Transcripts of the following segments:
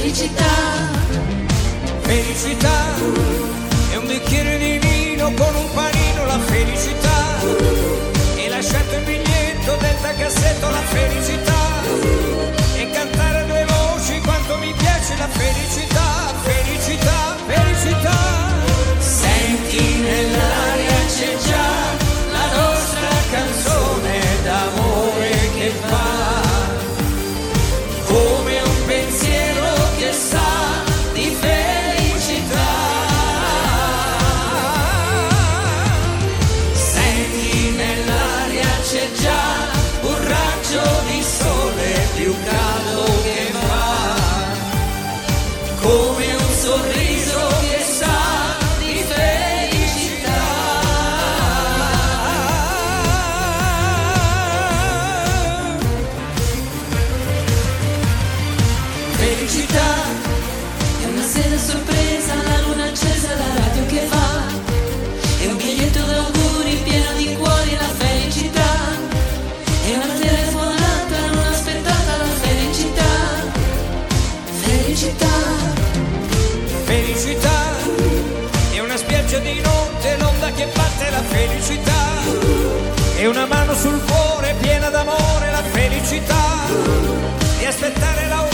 Felicità. Felicità. È un bicchiere di vino con un panino la felicità. E lasciato il biglietto dentro cassetto la felicità. E cantare a due voci quanto mi piace la felicità. Felicità, felicità. E una mano sul cuore piena d'amore la felicità e aspettare l'aurora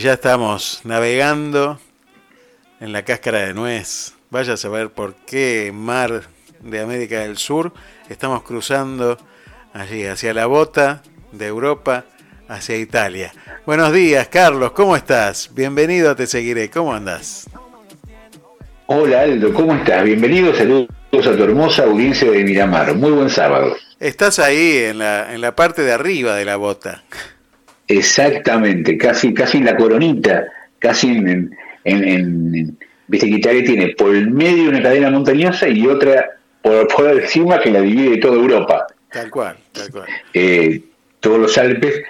y ya estamos navegando en la cáscara de nuez. Vaya a saber por qué mar de América del Sur estamos cruzando allí hacia la bota de Europa, hacia Italia. Buenos días, Carlos, ¿cómo estás? Bienvenido a Te Seguiré, ¿cómo andas? Hola Aldo, ¿cómo estás? Bienvenido, saludos a tu hermosa audiencia de Miramar. Muy buen sábado. Estás ahí en la, en la parte de arriba de la bota. Exactamente, casi, casi en la coronita, casi en, en, viste que Italia tiene por el medio una cadena montañosa y otra por, por encima que la divide de toda Europa. Tal cual, tal cual. Eh, todos los Alpes,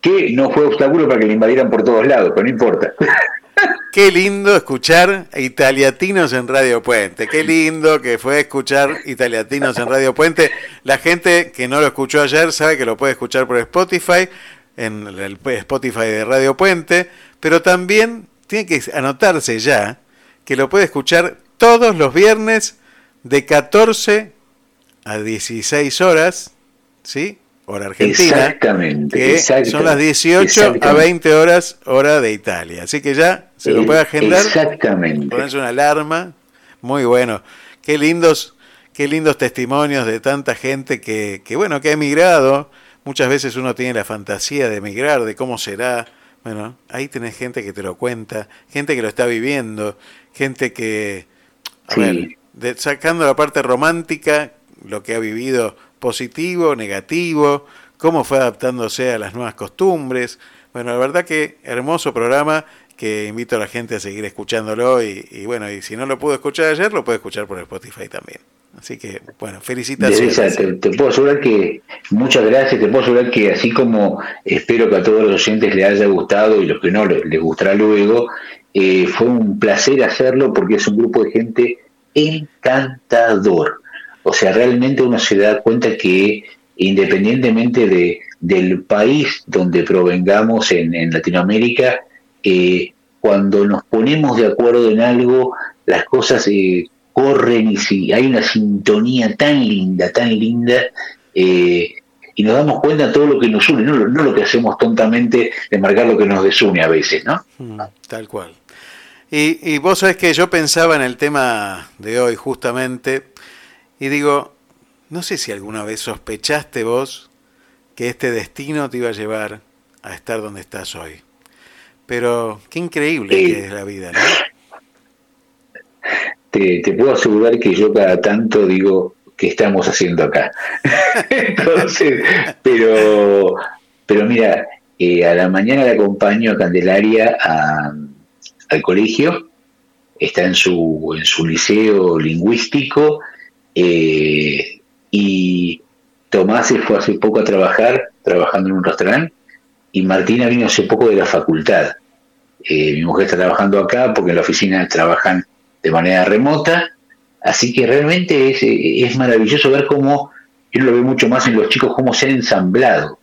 que no fue obstáculo para que le invadieran por todos lados, pero no importa. Qué lindo escuchar Italiatinos en Radio Puente. Qué lindo que fue escuchar Italiatinos en Radio Puente. La gente que no lo escuchó ayer sabe que lo puede escuchar por Spotify en el Spotify de Radio Puente, pero también tiene que anotarse ya que lo puede escuchar todos los viernes de 14 a 16 horas, ¿sí? Hora argentina. Exactamente. Que son las 18 a 20 horas hora de Italia. Así que ya se lo puede agendar. Exactamente. Ponerse una alarma. Muy bueno. Qué lindos, qué lindos testimonios de tanta gente que, que bueno, que ha emigrado Muchas veces uno tiene la fantasía de emigrar, de cómo será. Bueno, ahí tenés gente que te lo cuenta, gente que lo está viviendo, gente que... A ver, de, sacando la parte romántica, lo que ha vivido positivo, negativo, cómo fue adaptándose a las nuevas costumbres. Bueno, la verdad que hermoso programa que invito a la gente a seguir escuchándolo y, y bueno, y si no lo pudo escuchar ayer, lo puede escuchar por Spotify también. Así que, bueno, felicitaciones. te, puedo asegurar que, muchas gracias, te puedo asegurar que así como espero que a todos los oyentes les haya gustado y los que no les, gustará luego, eh, fue un placer hacerlo porque es un grupo de gente encantador. O sea, realmente uno se da cuenta que independientemente de, del país donde provengamos en, Latinoamérica, eh, cuando nos ponemos de acuerdo en algo, las cosas eh, corren y si hay una sintonía tan linda, tan linda, eh, y nos damos cuenta de todo lo que nos une, no, no, lo que hacemos tontamente de marcar lo que nos desune a veces, ¿no? Mm, tal cual. Y, y vos sabés que yo pensaba en el tema de hoy justamente, y digo, no sé si alguna vez sospechaste vos que este destino te iba a llevar a estar donde estás hoy. Pero qué increíble que es la vida, ¿no? Te, puedo asegurar que yo cada tanto digo que estamos haciendo acá. Entonces, pero, pero mira, eh, a la mañana le acompaño a Candelaria al colegio, está en su, en su liceo lingüístico eh, y Tomás se fue hace poco a trabajar, trabajando en un restaurante, y Martina vino hace poco de la facultad. Eh, mi mujer está trabajando acá porque en la oficina trabajan de manera remota, así que realmente es, es maravilloso ver cómo, yo lo veo mucho más en los chicos, cómo se han ensamblado.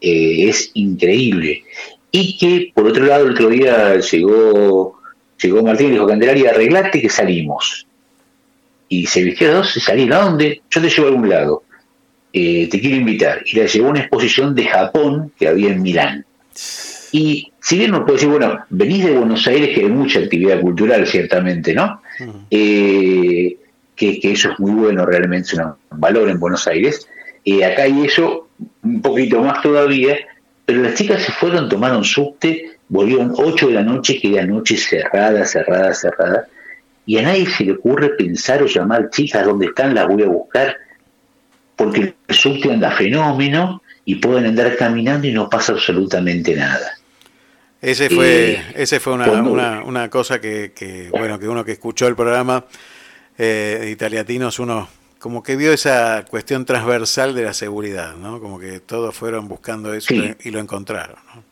Eh, es increíble. Y que, por otro lado, el otro día llegó, llegó Martín y dijo, Candelaria, arreglate que salimos. Y se vistió dos y. ¿A dónde? Yo te llevo a algún lado. Eh, te quiero invitar. Y la llevó a una exposición de Japón que había en Milán. Y si bien uno puede decir, bueno, venís de Buenos Aires, que hay mucha actividad cultural, ciertamente, ¿no? Eh, que, eso es muy bueno, realmente es un valor en Buenos Aires. Eh, acá hay eso, un poquito más todavía, pero las chicas se fueron, tomaron subte, volvieron 8 de la noche, que era noche cerrada, cerrada, cerrada, y a nadie se le ocurre pensar o llamar chicas, ¿dónde están? Las voy a buscar, porque el subte anda fenómeno y pueden andar caminando y no pasa absolutamente nada. Ese fue, ese fue una, una, cosa que, bueno, que uno que escuchó el programa eh, de Italiatinos, uno como que vio esa cuestión transversal de la seguridad, ¿no? Como que todos fueron buscando eso y lo encontraron, ¿no?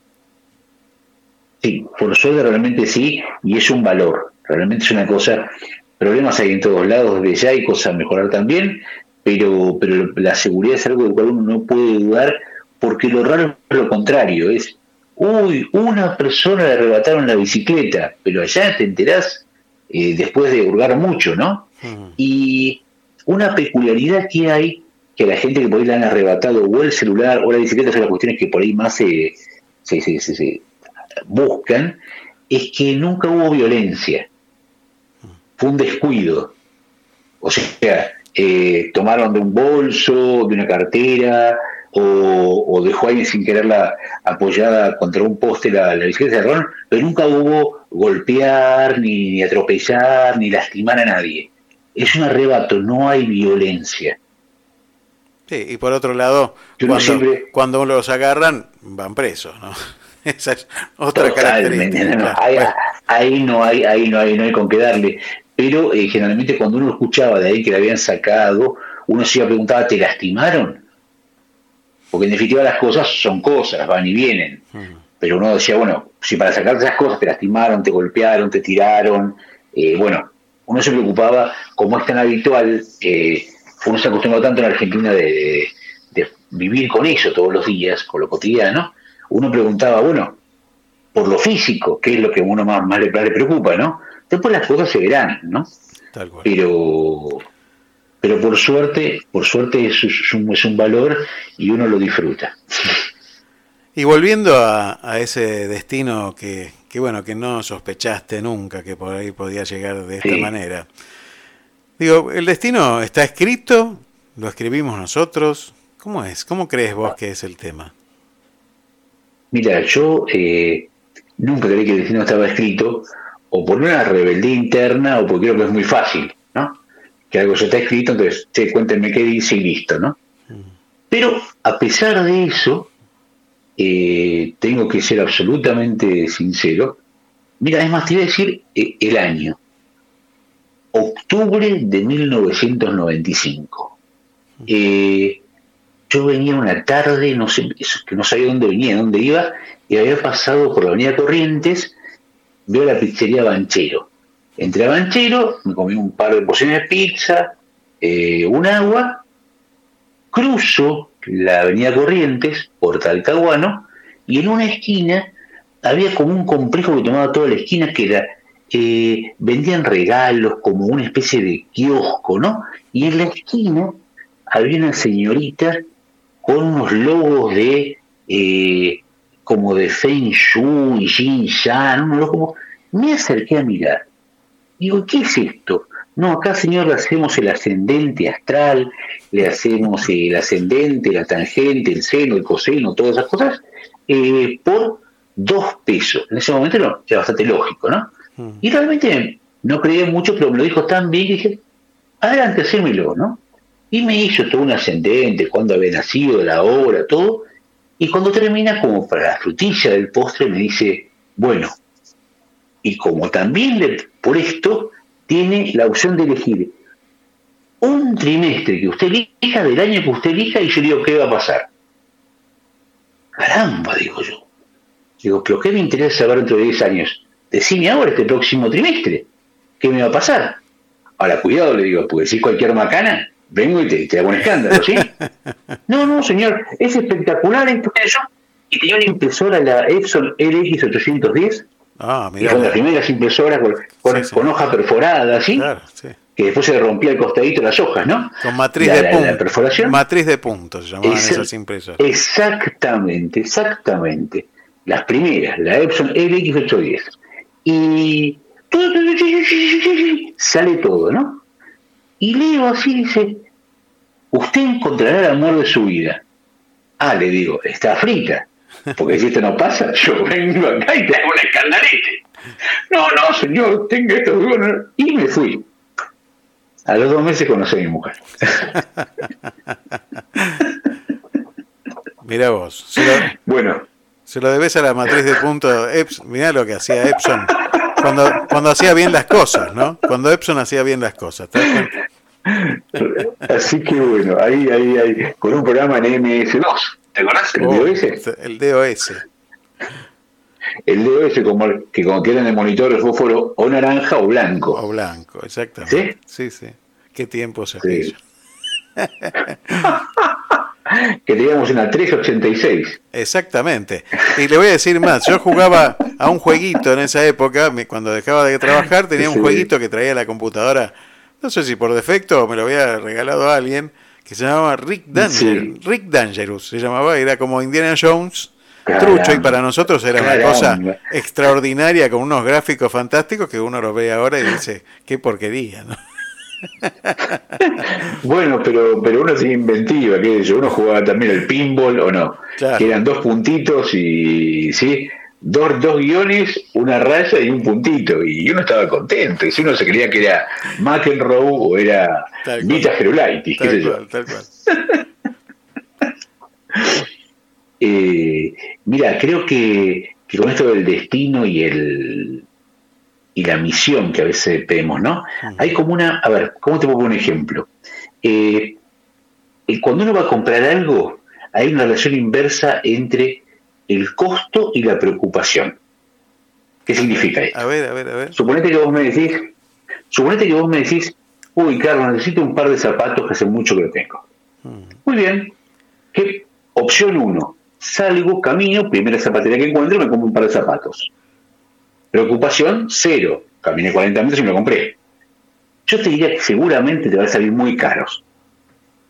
Sí, por suerte realmente sí, y es un valor, realmente es una cosa, problemas hay en todos lados desde ya, hay cosas a mejorar también, pero, pero la seguridad es algo del cual uno no puede dudar, porque lo raro es lo contrario, es uy, una persona le arrebataron la bicicleta, pero allá te enterás eh, después de hurgar mucho, ¿no? Y una peculiaridad que hay, que la gente que por ahí le han arrebatado o el celular o la bicicleta son las cuestiones que por ahí más se, se, buscan, es que nunca hubo violencia. Fue un descuido. O sea, eh, tomaron de un bolso, de una cartera, o, dejó ahí sin quererla apoyada contra un poste la, la de Ron, pero nunca hubo golpear, ni, atropellar, ni lastimar a nadie. Es un arrebato, no hay violencia. Sí, y por otro lado, cuando, los agarran, van presos, ¿no? Esa es otra característica. ahí, no hay, ahí no hay, no hay con qué darle. Pero eh, generalmente cuando uno escuchaba de ahí que le habían sacado, uno se iba a preguntar, ¿te lastimaron? Porque en definitiva las cosas son cosas, van y vienen. Pero uno decía, bueno, si para sacar esas cosas te lastimaron, te golpearon, te tiraron, eh, bueno, uno se preocupaba, como es tan habitual, eh, uno se acostumbró tanto en Argentina de, vivir con eso todos los días, con lo cotidiano, uno preguntaba, bueno, por lo físico, ¿qué es lo que a uno más, le, le, preocupa, ¿no? Después las cosas se verán, ¿no? Pero pero por suerte, por suerte es, un, es un valor y uno lo disfruta. Y volviendo a, ese destino que, bueno, que no sospechaste nunca que por ahí podía llegar de esta manera. Digo, ¿el destino está escrito? ¿Lo escribimos nosotros? ¿Cómo es? ¿Cómo crees vos que es el tema? Mira, yo eh, nunca creí que el destino estaba escrito, o por una rebeldía interna, o porque creo que es muy fácil. Que algo ya está escrito, entonces, che, cuéntenme qué dice y listo, ¿no? Pero a pesar de eso, eh, tengo que ser absolutamente sincero. Mira, es más, te iba a decir eh, el año. Octubre de 1995. Eh, yo venía una tarde, no sé, que no sabía dónde venía, dónde iba, y había pasado por la avenida Corrientes, veo la pizzería Banchero. Entré a Banchero, me comí un par de porciones de pizza, un agua, cruzo la avenida Corrientes, por Talcahuano, y en una esquina había como un complejo que tomaba toda la esquina que era, eh, vendían regalos, como una especie de kiosco, ¿no? Y en la esquina había una señorita con unos logos de, eh, como de Feng Shui, Jin Shan, como, me acerqué a mirar. Digo, ¿qué es esto? No, acá, señor, le hacemos el ascendente astral, le hacemos el ascendente, la tangente, el seno, el coseno, todas esas cosas, eh, por dos pesos. En ese momento era bastante lógico, ¿no? Hmm. Y realmente no creía mucho, pero me lo dijo tan bien que dije, adelante, hacérmelo, ¿no? Y me hizo todo un ascendente, cuándo había nacido, la hora, todo. Y cuando termina, como para la frutilla del postre, me dice, bueno, y como también le, por esto tiene la opción de elegir un trimestre que usted elija, del año que usted elija, y yo digo, ¿qué va a pasar? Caramba, digo yo. Digo, ¿pero qué me interesa saber dentro de 10 años? Decime ahora, este próximo trimestre, ¿qué me va a pasar? Ahora, cuidado, le digo, porque si cualquier macana, vengo y te, hago un escándalo, ¿sí? no, no, señor, es espectacular esto eso. Y tenía una impresora, la Epson LX810, Ah, mira. con las primeras impresoras con, hoja perforada, ¿sí? Que después se rompía el costadito de las hojas, ¿no? Con matriz de puntos. Matriz de puntos se llamaban esas impresoras. Exactamente, exactamente. Las primeras, la Epson LX810. Y sale todo, ¿no? Y leo así, dice, usted encontrará el amor de su vida. Ah, le digo, está frita. Porque si esto no pasa, yo vengo acá y te hago un escandalete. No, no, señor, tenga esto. Y me fui. A los dos meses conocí a mi mujer. Mira vos. bueno. Se lo debes a la matriz de punto Epson. Mirá lo que hacía Epson cuando, cuando hacía bien las cosas, ¿no? Cuando Epson hacía bien las cosas. Así que bueno, ahí, ahí, ahí, con un programa en MS2 ¿Te acordás? ¿El DOS? El DOS. El DOS, como, que como queda en el monitor el fósforo o naranja o blanco. O blanco, exactamente. ¿Sí? Sí, sí. Qué tiempo se sí. que teníamos una 386. Exactamente. Y le voy a decir más, yo jugaba a un jueguito en esa época, cuando dejaba de trabajar, tenía un jueguito que traía la computadora, no sé si por defecto me lo había regalado a alguien, que se llamaba Rick Dangerous. Rick Dangerous se llamaba, era como Indiana Jones. trucho y para nosotros era una cosa extraordinaria con unos gráficos fantásticos que uno los ve ahora y dice, qué porquería, ¿no? bueno, pero, pero uno es inventiva, que uno jugaba también el pinball o no, que eran dos puntitos y sí, dos, dos guiones, una raya y un puntito. Y uno estaba contento. Y si uno se creía que era McEnroe o era Vita Gerulaitis, qué sé yo. Tal cual. Eh, mira, creo que, con esto del destino y el y la misión que a veces vemos, ¿no? Hay como una, a ver, ¿cómo te pongo un ejemplo? Eh, eh, cuando uno va a comprar algo, hay una relación inversa entre el costo y la preocupación. ¿Qué significa esto? A ver, a ver, a ver. Suponete que vos me decís, suponete que vos me decís, uy, Carlos, necesito un par de zapatos que hace mucho que lo tengo. Hmm. Muy bien. ¿Qué? Opción uno. Salgo, camino, primera zapatería que encuentro, me compro un par de zapatos. Preocupación, cero. Caminé 40 minutos y me lo compré. Yo te diría que seguramente te va a salir muy caros.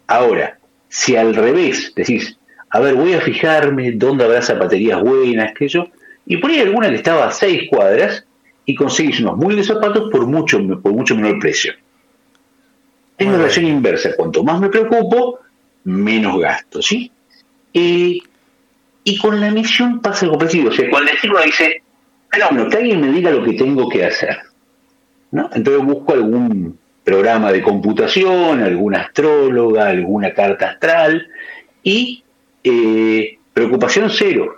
Ahora, si al revés decís, a ver, voy a fijarme dónde habrá zapaterías buenas, que yo, y por ahí alguna que estaba a seis cuadras y conseguís unos muy de zapatos por mucho, por mucho menor precio. Es una relación inversa. Cuanto más me preocupo, menos gasto, ¿sí? y con la misión pasa algo parecido. O sea, cuando el destino dice, fenómeno, que alguien me diga lo que tengo que hacer. ¿no? Entonces busco algún, programa de computación, alguna astróloga, alguna carta astral y eh, preocupación cero.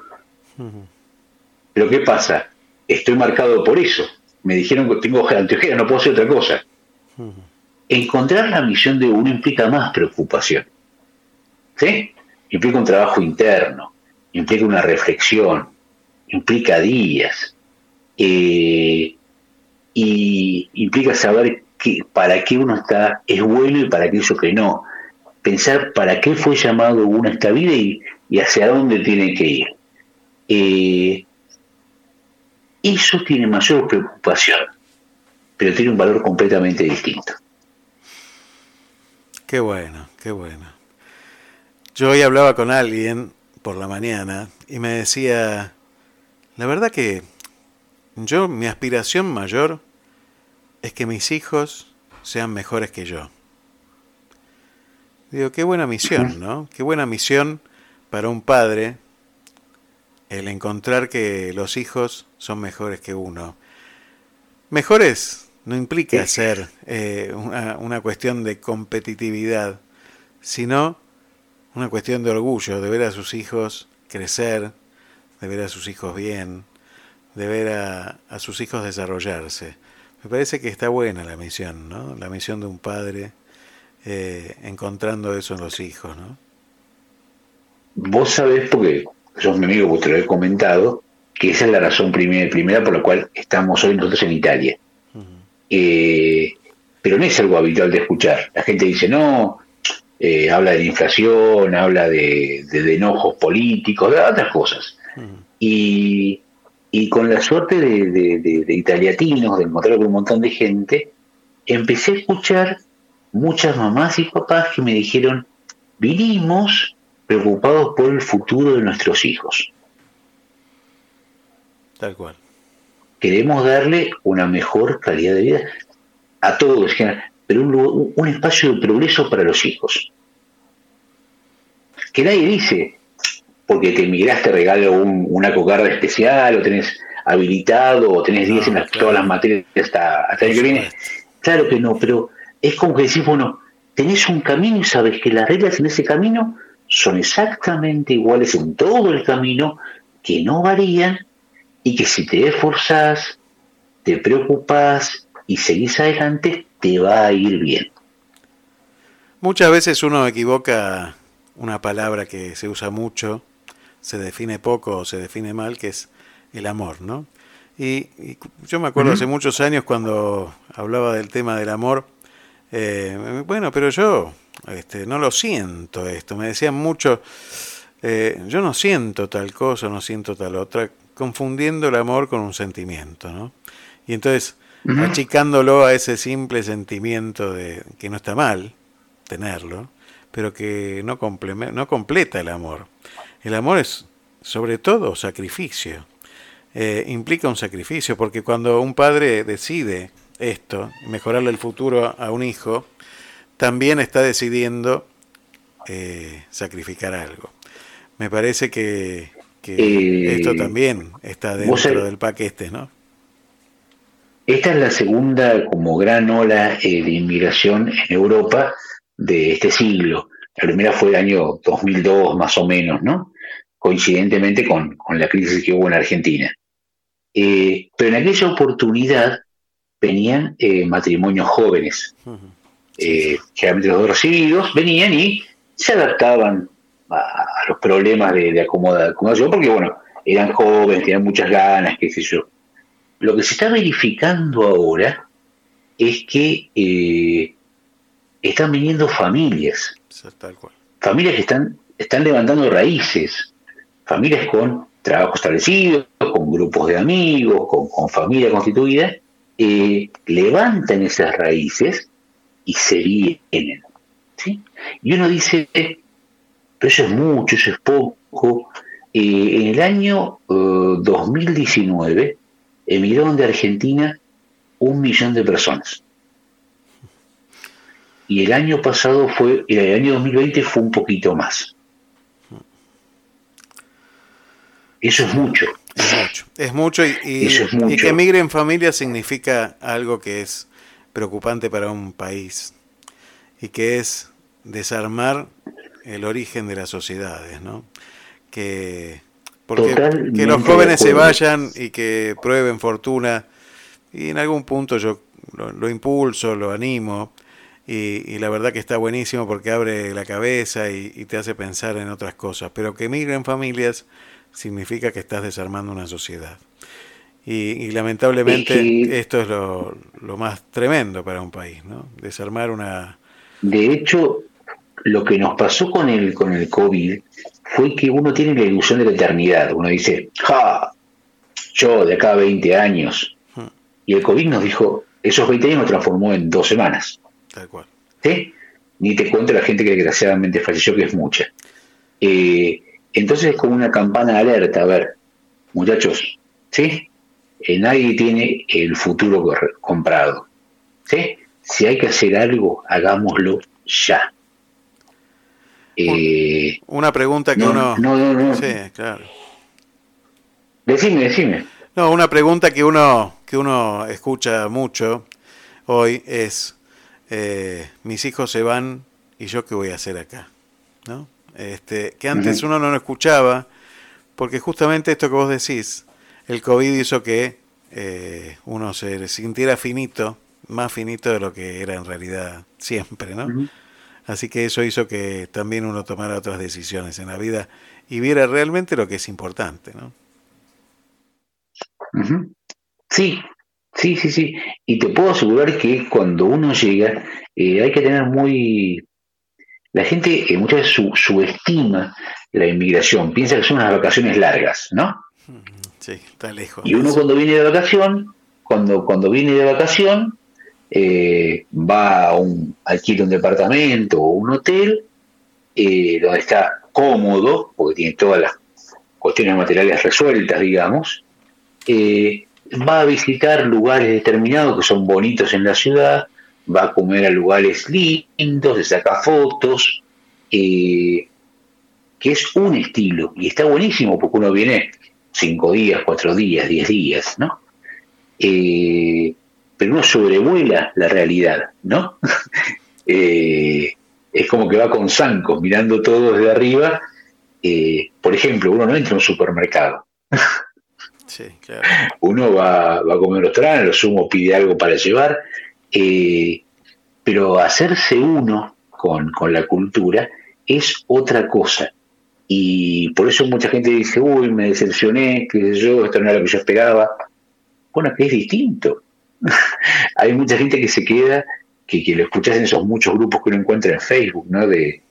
Pero ¿qué pasa? Estoy marcado por eso. Me dijeron que tengo anteojeras, no puedo hacer otra cosa. Encontrar la misión de uno implica más preocupación. ¿Sí? Implica un trabajo interno, implica una reflexión, implica días. Eh, y implica saber que, para qué uno está, es bueno y para qué eso que no. Pensar para qué fue llamado uno a esta vida y, hacia dónde tiene que ir. Eh, eso tiene mayor preocupación, pero tiene un valor completamente distinto. Qué bueno, qué bueno. Yo hoy hablaba con alguien por la mañana y me decía, la verdad que yo, mi aspiración mayor es que mis hijos sean mejores que yo. Digo, qué buena misión, ¿no? Qué buena misión para un padre el encontrar que los hijos son mejores que uno. Mejores no implica ser eh, una, una, cuestión de competitividad, sino una cuestión de orgullo, de ver a sus hijos crecer, de ver a sus hijos bien, de ver a, a sus hijos desarrollarse. Me parece que está buena la misión, ¿no? La misión de un padre eh, encontrando eso en los hijos, ¿no? Vos sabés, porque sos mi amigo, vos te lo he comentado, que esa es la razón primera, primera por la cual estamos hoy nosotros en Italia. Eh, pero no es algo habitual de escuchar. La gente dice, no, eh, habla de inflación, habla de, enojos políticos, de otras cosas. Y y con la suerte de, italiatinos, de encontrar con un montón de gente, empecé a escuchar muchas mamás y papás que me dijeron, vinimos preocupados por el futuro de nuestros hijos. Tal cual. Queremos darle una mejor calidad de vida a todos, pero un, un espacio de progreso para los hijos. Que nadie dice, porque te emigraste regalo un, una cocarda especial o tenés habilitado o tenés 10 en todas las materias hasta, hasta el que viene. Claro que no, pero es como que decís, bueno, tenés un camino y sabes que las reglas en ese camino son exactamente iguales en todo el camino, que no varían y que si te esforzás, te preocupás y seguís adelante, te va a ir bien. Muchas veces uno equivoca una palabra que se usa mucho se define poco o se define mal, que es el amor, ¿no? Y, yo me acuerdo hace muchos años cuando hablaba del tema del amor, eh, bueno, pero yo este, no lo siento esto, me decían mucho, eh, yo no siento tal cosa, no siento tal otra, confundiendo el amor con un sentimiento, ¿no? Y entonces, achicándolo a ese simple sentimiento de que no está mal tenerlo, pero que no, no completa el amor. El amor es sobre todo sacrificio. Eh, implica un sacrificio, porque cuando un padre decide esto, mejorarle el futuro a un hijo, también está decidiendo eh, sacrificar algo. Me parece que, eh, esto también está dentro del paquete, ¿no? Esta es la segunda como gran ola de inmigración en Europa de este siglo. La primera fue el año 2002 más o menos, ¿no? coincidentemente con, la crisis que hubo en Argentina. Eh, pero en aquella oportunidad venían eh, matrimonios jóvenes, eh, generalmente los dos recibidos, venían y se adaptaban a, los problemas de, acomodación, porque bueno, eran jóvenes, tenían muchas ganas, qué sé yo. Lo que se está verificando ahora es que están viniendo familias. Familias que están, están levantando raíces familias con trabajo establecido, con grupos de amigos, con, familia constituida, eh, levantan esas raíces y se vienen. ¿sí? Y uno dice, pero eso es mucho, eso es poco. Eh, en el año 2019 eh, emigraron de Argentina un millón de personas. Y el año pasado fue, el año 2020 fue un poquito más. Eso es mucho. Es mucho. Es mucho y, que emigre en familia significa algo que es preocupante para un país y que es desarmar el origen de las sociedades, ¿no? Que, porque, que los jóvenes se vayan y que prueben fortuna y en algún punto yo lo, impulso, lo animo y, la verdad que está buenísimo porque abre la cabeza y, y te hace pensar en otras cosas, pero que migren familias significa que estás desarmando una sociedad. Y, lamentablemente esto es lo, lo, más tremendo para un país, ¿no? Desarmar una... De hecho, lo que nos pasó con el, con el COVID fue que uno tiene la ilusión de la eternidad. Uno dice, ja, yo de acá a 20 años. Hmm. Y el COVID nos dijo, esos 20 años nos transformó en dos semanas. Tal cual. ¿Sí? Ni te cuento la gente que desgraciadamente falleció, que es mucha. Eh, entonces es como una campana de alerta, a ver, muchachos, ¿sí? Eh, nadie tiene el futuro comprado. ¿sí? Si hay que hacer algo, hagámoslo ya. Eh, una pregunta que uno... No, no, no. Sí, claro. Decime, decime. No, una pregunta que uno, que uno escucha mucho hoy es, eh, mis hijos se van y yo qué voy a hacer acá, ¿no? Este, que antes uno no lo escuchaba, porque justamente esto que vos decís, el COVID hizo que eh, uno se sintiera finito, más finito de lo que era en realidad siempre, ¿no? Así que eso hizo que también uno tomara otras decisiones en la vida y viera realmente lo que es importante, ¿no? Sí, sí, sí, sí. Y te puedo asegurar que cuando uno llega, eh, hay que tener muy la gente eh, muchas veces subestima la inmigración, piensa que son unas vacaciones largas, ¿no? Sí, está lejos. Y uno cuando viene de vacación, cuando, cuando viene de vacación, eh, va a un, alquila un departamento o un hotel, eh, donde está cómodo, porque tiene todas las cuestiones materiales resueltas, digamos, va a visitar lugares determinados que son bonitos en la ciudad, va a comer a lugares lindos, se saca fotos, eh, que es un estilo, y está buenísimo porque uno viene cinco días, cuatro días, diez días, ¿no? Eh, pero uno sobrevuela la realidad, ¿no? Eh, es como que va con zancos mirando todo desde arriba. por ejemplo, uno no entra a un supermercado. Sí, claro. Uno va, va a comer los lo sumo pide algo para llevar, eh, pero hacerse uno con, la cultura es otra cosa. Y por eso mucha gente dice, uy, me decepcioné, que yo, esto no era lo que yo esperaba. Bueno, que es distinto. Hay mucha gente que se queda, que, que lo escuchas en esos muchos grupos que uno encuentra en Facebook, ¿no? De,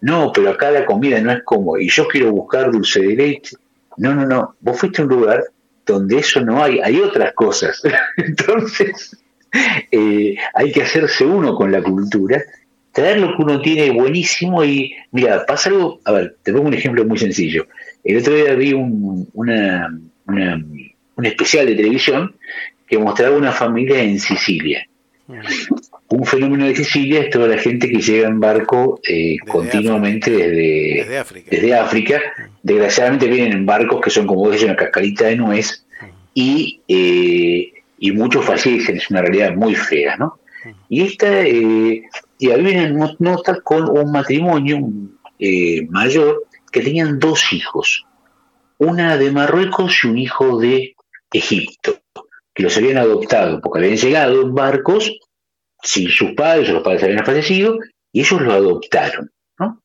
no, pero acá la comida no es como, y yo quiero buscar dulce de leche. No, no, no, vos fuiste a un lugar donde eso no hay, hay otras cosas. Entonces, eh, hay que hacerse uno con la cultura, traer lo que uno tiene buenísimo y, mira, pasa algo, a ver, te pongo un ejemplo muy sencillo. El otro día vi un, una, un especial de televisión que mostraba una familia en Sicilia. Un fenómeno de Sicilia es toda la gente que llega en barco eh, continuamente desde, desde, África. Desgraciadamente vienen en barcos que son como una cascarita de nuez y eh, y muchos fallecen, es una realidad muy fea, ¿no? Y esta, eh, y había una nota con un matrimonio eh, mayor que tenían dos hijos, una de Marruecos y un hijo de Egipto, que los habían adoptado porque habían llegado en barcos sin sus padres, o los padres habían fallecido, y ellos lo adoptaron, ¿no?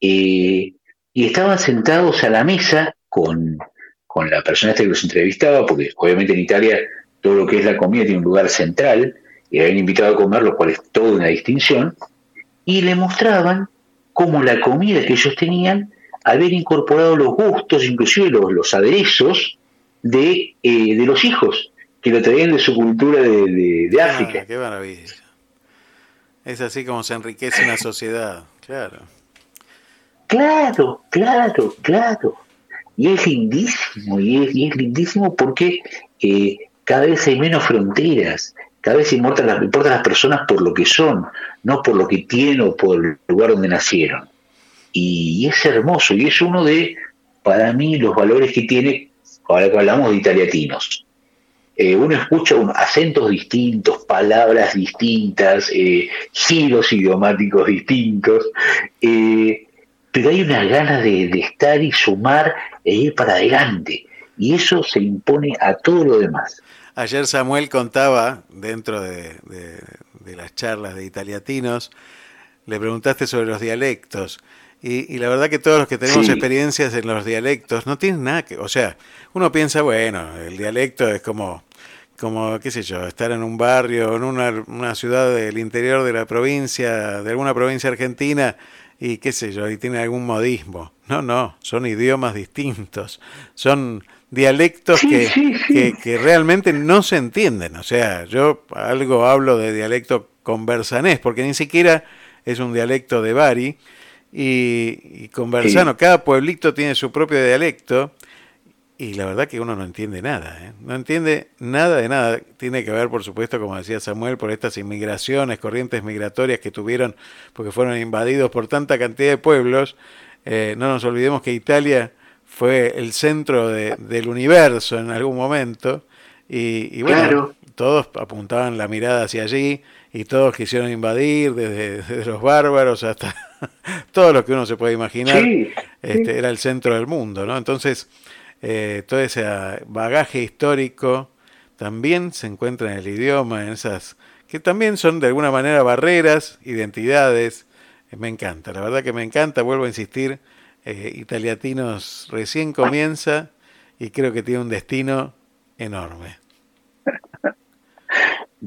Eh, y estaban sentados a la mesa con, con la persona esta que los entrevistaba, porque obviamente en Italia todo lo que es la comida tiene un lugar central, y habían invitado a comer, lo cual es toda una distinción, y le mostraban cómo la comida que ellos tenían, haber incorporado los gustos, inclusive los, los aderezos de, eh, de los hijos, que lo traían de su cultura de, de, África. qué maravilla. Es así como se enriquece una sociedad, claro. Claro, claro, claro. Y es lindísimo, y es, y es lindísimo porque eh, cada vez hay menos fronteras, cada vez importan las, las personas por lo que son, no por lo que tienen o por el lugar donde nacieron. Y es hermoso, y es uno de, para mí, los valores que tiene, ahora que hablamos de italiatinos. eh, uno escucha acentos distintos, palabras distintas, eh, giros idiomáticos distintos, eh, pero hay una gana de, estar y sumar e ir para adelante. Y eso se impone a todo lo demás. Ayer Samuel contaba, dentro de, las charlas de italiatinos, le preguntaste sobre los dialectos. Y, la verdad que todos los que tenemos experiencias en los dialectos no tienen nada que... O sea, uno piensa, bueno, el dialecto es como, como qué sé yo, estar en un barrio, en una, una ciudad del interior de la provincia, de alguna provincia argentina, y qué sé yo, y tiene algún modismo. No, no, son idiomas distintos, son dialectos que, que, realmente no se entienden. O sea, yo algo hablo de dialecto conversanés, porque ni siquiera es un dialecto de Bari, y, conversano, cada pueblito tiene su propio dialecto, y la verdad que uno no entiende nada, ¿eh? no entiende nada de nada. Tiene que ver, por supuesto, como decía Samuel, por estas inmigraciones, corrientes migratorias que tuvieron, porque fueron invadidos por tanta cantidad de pueblos. Eh, no nos olvidemos que Italia fue el centro del universo en algún momento, y, bueno, todos apuntaban la mirada hacia allí, y todos quisieron invadir, desde, los bárbaros hasta todo lo que uno se puede imaginar, este, era el centro del mundo, ¿no? Entonces, eh, todo ese bagaje histórico también se encuentra en el idioma, en esas que también son de alguna manera barreras, identidades. Me encanta, la verdad que me encanta, vuelvo a insistir, eh, Italiatinos recién comienza y creo que tiene un destino enorme.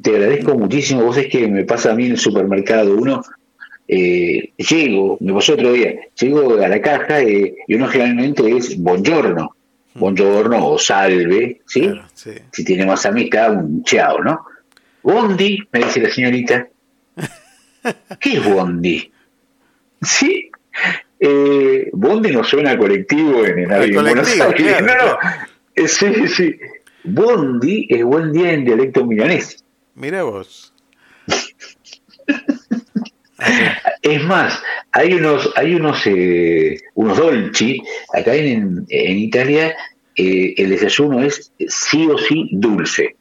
Te agradezco muchísimo, vos es que me pasa a mí en el supermercado, uno llego, me pasó otro día, llego a la caja y uno generalmente es buongiorno, buongiorno o salve, ¿sí? Si tiene más amistad, un chao, ¿no? Bondi, me dice la señorita. ¿Qué es Bondi? ¿Sí? Eh, Bondi no suena colectivo en, el Buenos Aires. no, no. Eh, sí, sí. Bondi es buen día en dialecto milanés. Mira vos. Es más, hay unos, hay unos, eh, unos dolci, acá en, en Italia eh, el desayuno es sí o sí dulce.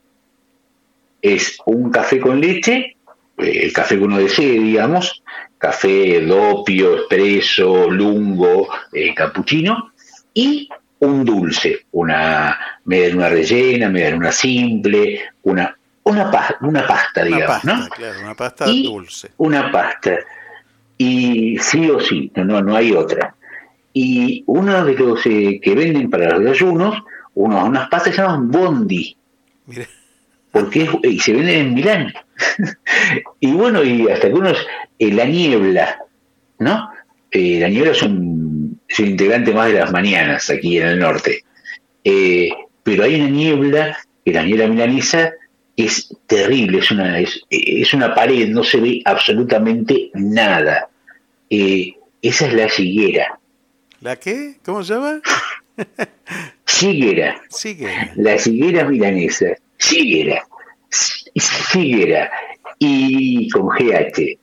Es un café con leche, eh, el café que uno desee, digamos, café doppio, espresso, lungo, cappuccino, y un dulce, una media luna rellena, media luna simple, una, una, pasta, una pasta, digamos, ¿no? Claro, una pasta dulce. Una pasta y sí o sí, no, no hay otra. Y uno de los eh, que venden para los desayunos, unos, unas pastas se llaman bondi. Porque y se venden en Milán. y bueno, y hasta que unos, eh, la niebla, ¿no? Eh, la niebla es un, es un, integrante más de las mañanas aquí en el norte. pero hay una niebla, que la niebla milanesa es terrible, es una, es, es una pared, no se ve absolutamente nada. Eh, esa es la siguera. ¿La qué? ¿Cómo se llama? Siguera. La siguera milanesa. Siguera. Siguera. Y con GH.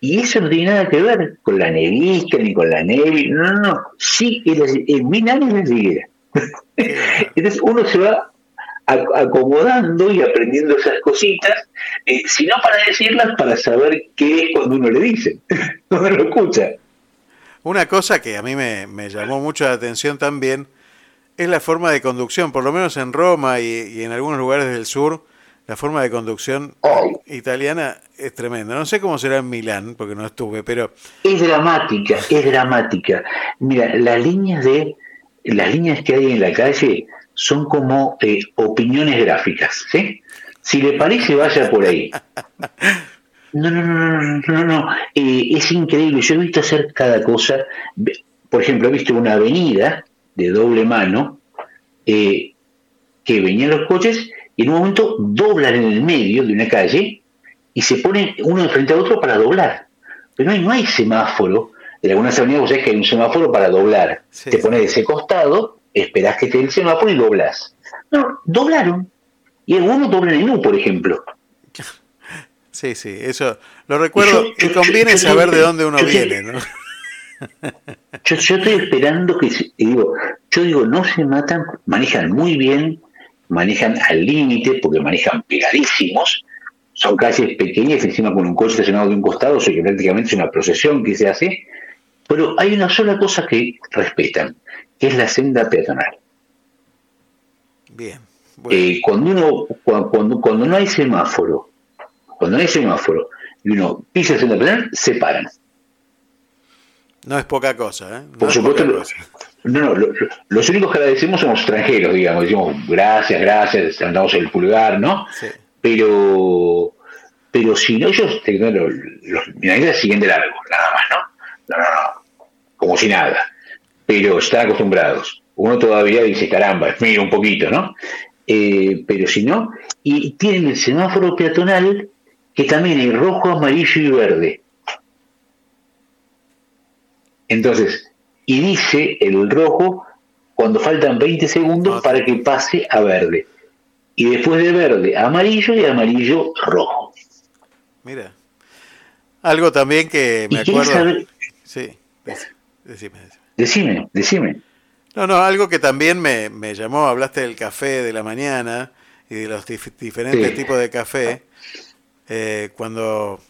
Y eso no tiene nada que ver con la nevisca ni con la nevi. No, no, no. Sí, el, Milán es la siguera. Entonces uno se va acomodando y aprendiendo esas cositas, eh, si no para decirlas, para saber qué es cuando uno le dice, cuando lo escucha. Una cosa que a mí me, llamó mucho la atención también es la forma de conducción, por lo menos en Roma y, en algunos lugares del sur, la forma de conducción italiana es tremenda. No sé cómo será en Milán, porque no estuve, pero... Es dramática, es dramática. Mira, las líneas de las líneas que hay en la calle son como eh, opiniones gráficas, ¿sí? Si le parece, vaya por ahí. No, no, no, no, no, no. Eh, es increíble. Yo he visto hacer cada cosa. Por ejemplo, he visto una avenida de doble mano eh, que venían los coches y en un momento doblan en el medio de una calle y se ponen uno frente a otro para doblar. Pero no hay, no hay semáforo. En algunas avenidas vos que hay un semáforo para doblar. Te pones de ese costado esperás que te el semáforo y doblas. No, doblaron. Y algunos doblan en U, por ejemplo. Sí, sí, eso lo recuerdo. y conviene saber de dónde uno viene, ¿no? Yo, yo, estoy esperando que, digo, yo digo, no se matan, manejan muy bien, manejan al límite porque manejan pegadísimos, son calles pequeñas, encima con un coche estacionado de un costado, o sea que prácticamente es una procesión que se hace, pero hay una sola cosa que respetan, que es la senda peatonal. Bien. Eh, cuando uno, cuando, cuando no hay semáforo, cuando no hay semáforo y uno pisa la senda peatonal, se paran. No es poca cosa, ¿eh? Por supuesto, no, no, los únicos que agradecemos somos extranjeros, digamos, decimos gracias, gracias, levantamos el pulgar, ¿no? Sí. Pero, pero si no, ellos, los, los siguen de largo, nada más, ¿no? No, no, no, como si nada. Pero están acostumbrados. Uno todavía dice, caramba, mira un poquito, ¿no? Eh, pero si no, y tienen el semáforo peatonal que también hay rojo, amarillo y verde. Entonces, y dice el rojo cuando faltan 20 segundos para que pase a verde. Y después de verde, amarillo y amarillo rojo. Mira. Algo también que me acuerdo. Sí, decime, decime. Decime, No, no, algo que también me, me llamó, hablaste del café de la mañana y de los diferentes tipos de café. Eh, cuando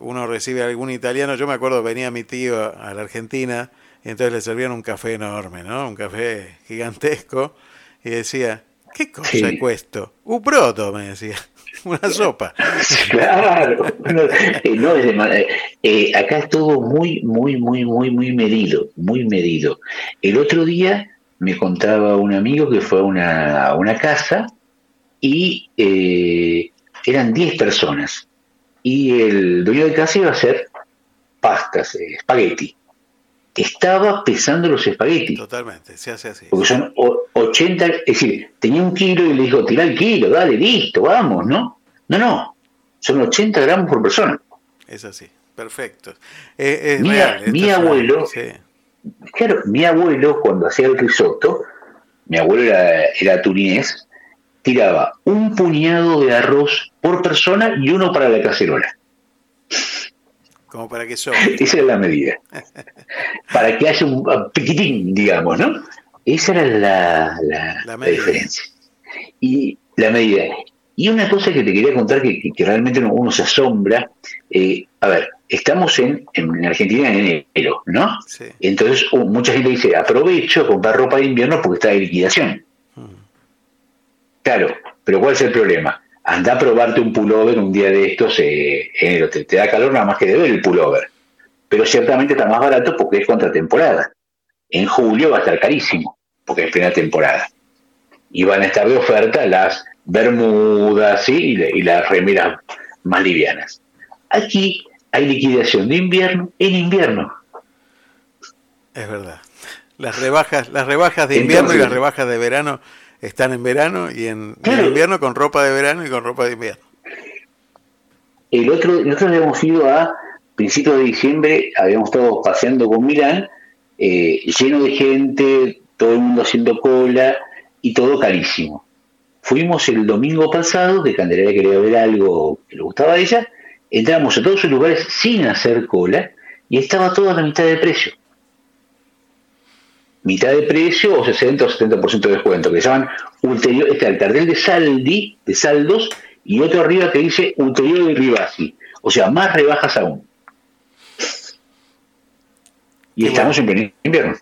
uno recibe a algún italiano, yo me acuerdo, venía mi tío a la Argentina y entonces le servían un café enorme, ¿no? Un café gigantesco y decía, ¿qué cosa es esto? Un broto, me decía. Una sopa. Claro, eh, no, es eh, acá es todo muy, muy, muy, muy, muy medido, muy medido. El otro día me contaba un amigo que fue a una, una casa y eran 10 personas y el dueño de casa iba a hacer pastas, eh, espagueti. Estaba pesando los espaguetis. Totalmente, se hace así. Porque son 80, es decir, tenía un kilo y le dijo, tira el kilo, dale, listo, vamos, ¿no? No, no, son 80 gramos por persona. Es así, perfecto. Eh, mi, abuelo, claro, mi abuelo cuando hacía el risotto, mi abuelo era, era turinés, tiraba un puñado de arroz por persona y uno para la cacerola. Como para que Esa es la medida. para que haya un piquitín, digamos, ¿no? Esa era la, diferencia. Y la medida. Y una cosa que te quería contar que, realmente uno, se asombra, eh, a ver, estamos en, en, Argentina en enero, ¿no? Entonces uh, mucha gente dice, aprovecho a comprar ropa de invierno porque está de liquidación. Claro, pero ¿cuál es el problema? Anda a probarte un pullover un día de estos eh, enero, te, da calor nada más que de ver el pullover. Pero ciertamente está más barato porque es contratemporada. En julio va a estar carísimo, porque es plena temporada. Y van a estar de oferta las bermudas y, y las remeras más livianas. Aquí hay liquidación de invierno en invierno. Es verdad. Las rebajas, las rebajas de invierno y las rebajas de verano están en verano y en, invierno con ropa de verano y con ropa de invierno. El otro, nosotros habíamos ido a principios de diciembre, habíamos estado paseando con Milán, eh, lleno de gente, todo el mundo haciendo cola y todo carísimo. Fuimos el domingo pasado, que Candelaria quería ver algo que le gustaba a ella, entramos a todos esos lugares sin hacer cola y estaba todo a la mitad de precio mitad de precio o 60 o 70% de descuento, que se llaman ulterior, está el cartel de saldi, de saldos, y otro arriba que dice ulterior y ribasi, o sea, más rebajas aún. Y estamos en invierno.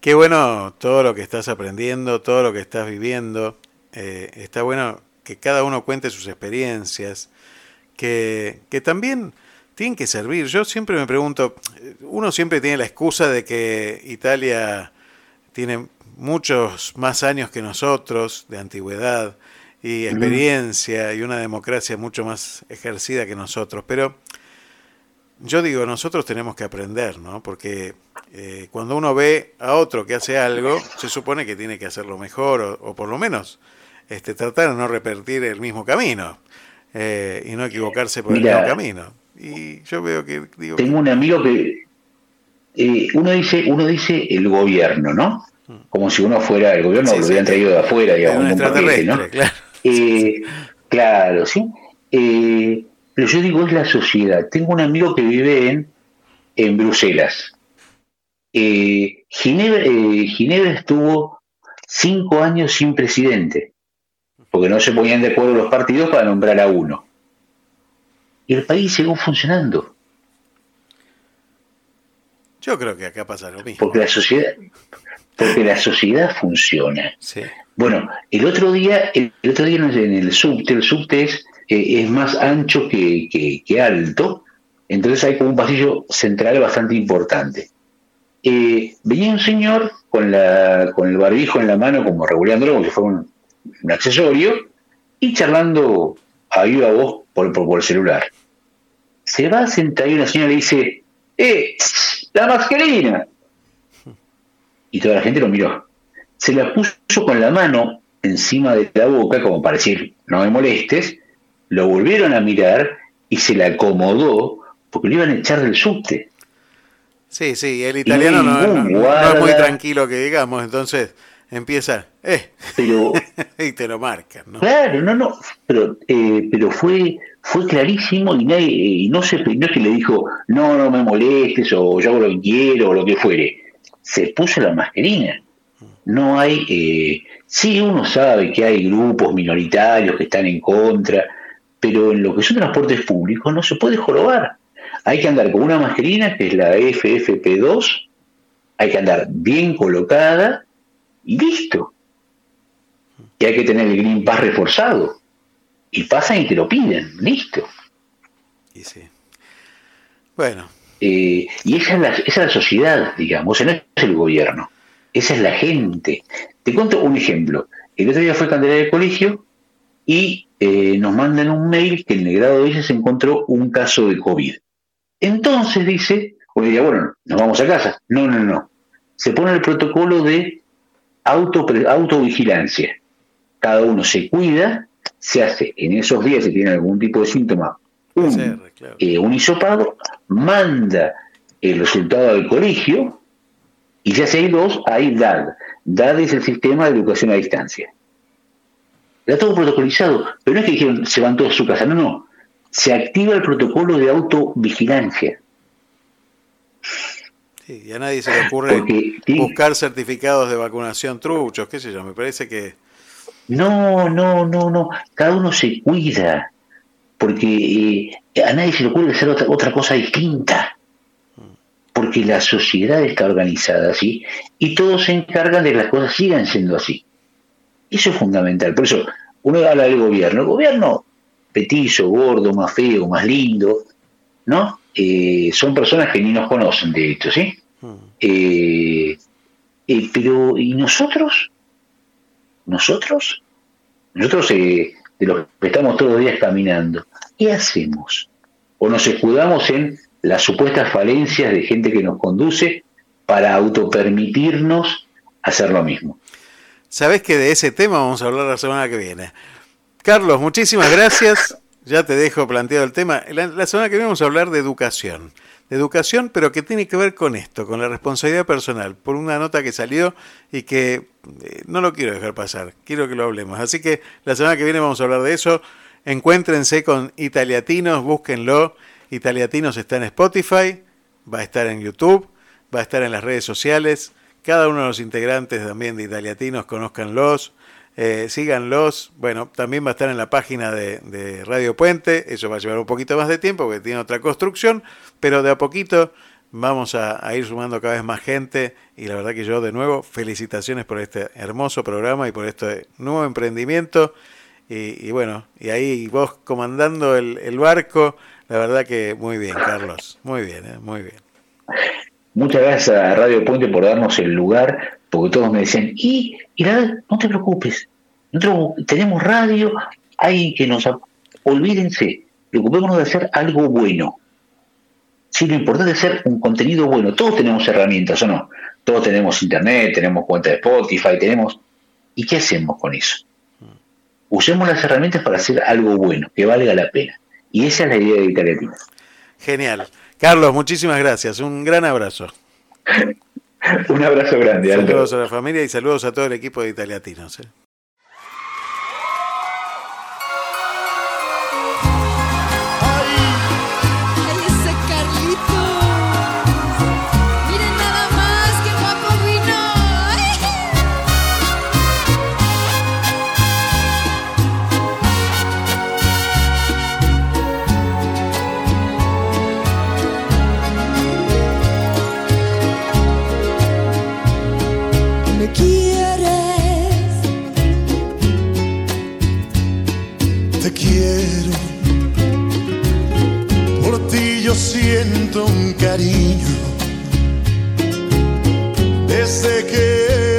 Qué bueno todo lo que estás aprendiendo, todo lo que estás viviendo. Eh, está bueno que cada uno cuente sus experiencias, que, que también tienen que servir. Yo siempre me pregunto, uno siempre tiene la excusa de que Italia tiene muchos más años que nosotros de antigüedad y experiencia y una democracia mucho más ejercida que nosotros, pero yo digo, nosotros tenemos que aprender, ¿no? Porque eh, cuando uno ve a otro que hace algo, se supone que tiene que hacerlo mejor o, por lo menos este, tratar de no repetir el mismo camino eh, y no equivocarse por el mismo camino. Y yo veo que... tengo un amigo que... Eh, uno, dice, uno dice el gobierno, ¿no? Como si uno fuera el gobierno, lo hubieran traído de afuera, digamos. Un ¿no? Claro. Eh, claro, sí. Eh, pero yo digo, es la sociedad. Tengo un amigo que vive en, en Bruselas. Ginebra, Ginebra estuvo cinco años sin presidente, porque no se ponían de acuerdo los partidos para nombrar a uno. Y el país siguió funcionando. Yo creo que acá pasa lo mismo. Porque la sociedad, porque la sociedad funciona. Sí. Bueno, el otro día, el, otro día en el subte, el subte es, eh, es más ancho que, que, alto, entonces hay como un pasillo central bastante importante. Eh, venía un señor con, la, con el barbijo en la mano, como regulándolo, como si fuera un, accesorio, y charlando a viva voz por, por, el celular. Se va a sentar y una señora le dice, ¡eh! ¡La mascarina! Y toda la gente lo miró. Se la puso con la mano encima de la boca, como para decir, no me molestes, lo volvieron a mirar y se la acomodó porque lo iban a echar del subte. Sí, sí, el italiano no, es muy tranquilo que digamos, entonces empieza, eh, pero, y te lo marcan, ¿no? Claro, no, no, pero, eh, pero fue, fue clarísimo y, nadie, y no, se, no que le dijo, no, no me molestes o yo hago lo que quiero o lo que fuere. Se puso la mascarina. No hay, eh, sí uno sabe que hay grupos minoritarios que están en contra, pero en lo que son transportes públicos no se puede jorobar. Hay que andar con una mascarina que es la FFP2, hay que andar bien colocada y listo. Y hay que tener el Green Pass reforzado. Y pasan y te lo piden, listo. Y sí. Bueno. Eh, y esa es, la, esa es la sociedad, digamos, no es el gobierno, esa es la gente. Te cuento un ejemplo. El otro día fue Candelaria del colegio y eh, nos mandan un mail que en el grado de ella se encontró un caso de COVID. Entonces dice, o diría, bueno, nos vamos a casa. No, no, no. Se pone el protocolo de auto, autovigilancia. Cada uno se cuida, se hace en esos días, si tiene algún tipo de síntoma, un, eh, un hisopado, manda el resultado al colegio y ya si hay dos, hay DAD. DAD es el sistema de educación a distancia. Está todo protocolizado, pero no es que dijeron se van todos a su casa, no, no se activa el protocolo de autovigilancia. Sí, y a nadie se le ocurre buscar certificados de vacunación truchos, qué sé yo, me parece que... No, no, no, no, cada uno se cuida, porque eh, a nadie se le ocurre hacer otra, otra cosa distinta, porque la sociedad está organizada así y todos se encargan de que las cosas sigan siendo así. Eso es fundamental, por eso uno habla del gobierno, el gobierno petizo, gordo, más feo, más lindo, ¿no? Eh, son personas que ni nos conocen, de hecho, ¿sí? Eh, eh, pero, ¿y nosotros? ¿Nosotros? Nosotros de los que estamos todos los días caminando, ¿qué hacemos? ¿O nos escudamos en las supuestas falencias de gente que nos conduce para autopermitirnos hacer lo mismo? Sabes que de ese tema vamos a hablar la semana que viene. Carlos, muchísimas gracias. Ya te dejo planteado el tema. La, semana que viene vamos a hablar de educación. De educación, pero que tiene que ver con esto, con la responsabilidad personal, por una nota que salió y que eh, no lo quiero dejar pasar. Quiero que lo hablemos. Así que la semana que viene vamos a hablar de eso. Encuéntrense con Italiatinos, búsquenlo. Italiatinos está en Spotify, va a estar en YouTube, va a estar en las redes sociales. Cada uno de los integrantes también de Italiatinos, conózcanlos eh, síganlos. Bueno, también va a estar en la página de, Radio Puente. Eso va a llevar un poquito más de tiempo porque tiene otra construcción, pero de a poquito vamos a, ir sumando cada vez más gente. Y la verdad que yo, de nuevo, felicitaciones por este hermoso programa y por este nuevo emprendimiento. Y, bueno, y ahí vos comandando el, barco, la verdad que muy bien, Carlos. Muy bien, ¿eh? muy bien. Muchas gracias a Radio Puente por darnos el lugar porque todos me decían, y, y no te preocupes, nosotros tenemos radio, hay que nos... Olvídense, preocupémonos de hacer algo bueno. Sí, lo importante es hacer un contenido bueno. Todos tenemos herramientas, ¿o no? Todos tenemos internet, tenemos cuenta de Spotify, tenemos... ¿Y qué hacemos con eso? Usemos las herramientas para hacer algo bueno, que valga la pena. Y esa es la idea de Italiatina. Genial. Carlos, muchísimas gracias. Un gran abrazo. Un abrazo grande. Saludos a la familia y saludos a todo el equipo de Italiatinos. ¿eh? siento un cariño. Desde que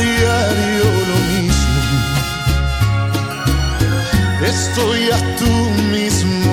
diario lo mismo. Estoy a tu mismo